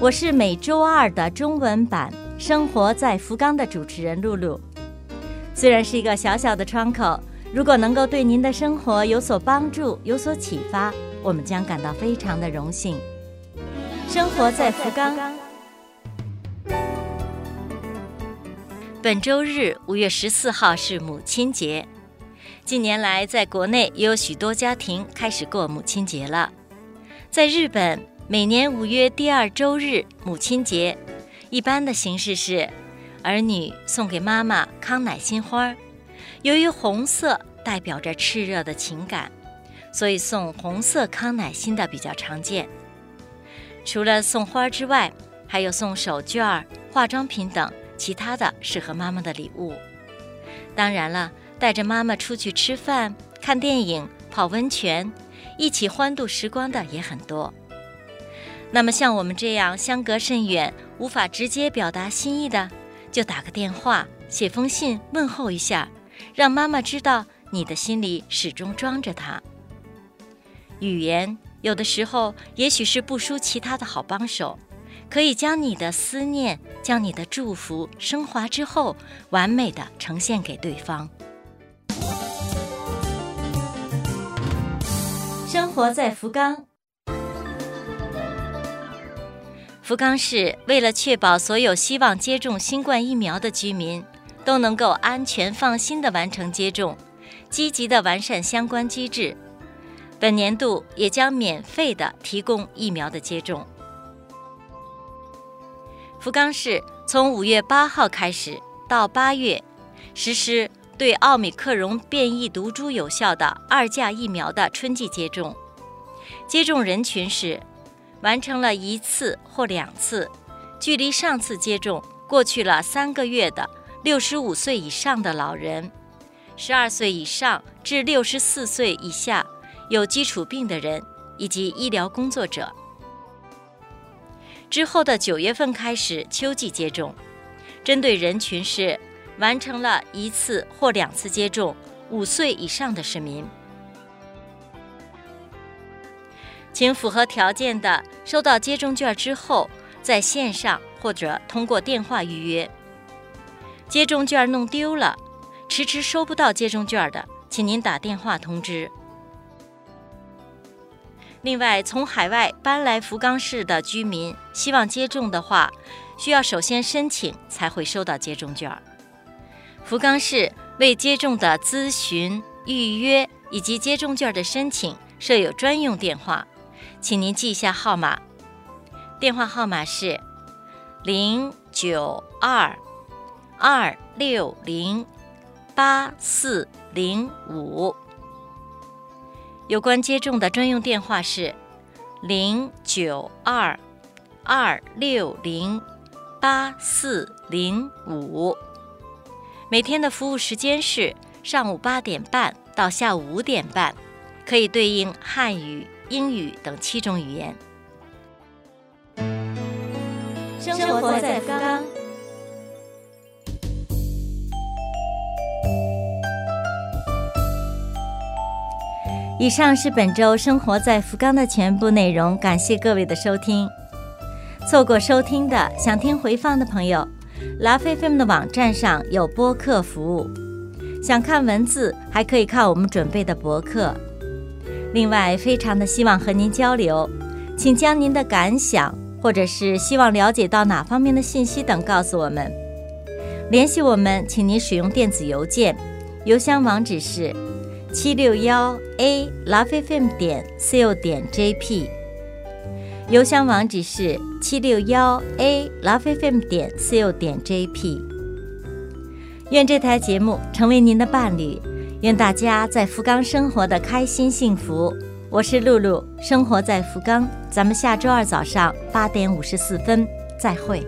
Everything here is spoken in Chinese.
我是每周二的中文版《生活在福冈》的主持人露露。虽然是一个小小的窗口，如果能够对您的生活有所帮助、有所启发，我们将感到非常的荣幸。生活在福冈。本周日五月十四号是母亲节，近年来在国内也有许多家庭开始过母亲节了，在日本。每年五月第二周日，母亲节，一般的形式是，儿女送给妈妈康乃馨花。由于红色代表着炽热的情感，所以送红色康乃馨的比较常见。除了送花之外，还有送手绢、化妆品等其他的适合妈妈的礼物。当然了，带着妈妈出去吃饭、看电影、泡温泉，一起欢度时光的也很多。那么像我们这样相隔甚远，无法直接表达心意的，就打个电话、写封信问候一下，让妈妈知道你的心里始终装着她。语言有的时候也许是不输其他的好帮手，可以将你的思念、将你的祝福升华之后，完美的呈现给对方。生活在福冈。福冈市为了确保所有希望接种新冠疫苗的居民都能够安全放心地完成接种，积极地完善相关机制，本年度也将免费地提供疫苗的接种。福冈市从五月八号开始到八月，实施对奥密克戎变异毒株有效的二价疫苗的春季接种，接种人群是。完成了一次或两次，距离上次接种过去了三个月的六十五岁以上的老人，十二岁以上至六十四岁以下有基础病的人以及医疗工作者。之后的九月份开始秋季接种，针对人群是完成了一次或两次接种五岁以上的市民。请符合条件的收到接种券之后，在线上或者通过电话预约。接种券弄丢了，迟迟收不到接种券的，请您打电话通知。另外，从海外搬来福冈市的居民希望接种的话，需要首先申请才会收到接种券。福冈市为接种的咨询、预约以及接种券的申请设有专用电话。请您记一下号码，电话号码是零九二二六零八四零五。有关接种的专用电话是零九二二六零八四零五。每天的服务时间是上午八点半到下午五点半，可以对应汉语。英语等七种语言。生活在福冈。以上是本周生活在福冈的全部内容，感谢各位的收听。错过收听的，想听回放的朋友，拉菲菲们的网站上有播客服务。想看文字，还可以看我们准备的博客。另外，非常的希望和您交流，请将您的感想或者是希望了解到哪方面的信息等告诉我们。联系我们，请您使用电子邮件，邮箱网址是七六幺 a lovefm 点 co 点 jp。邮箱网址是七六幺 a lovefm 点 co 点 jp。愿这台节目成为您的伴侣。愿大家在福冈生活的开心幸福。我是露露，生活在福冈。咱们下周二早上八点五十四分再会。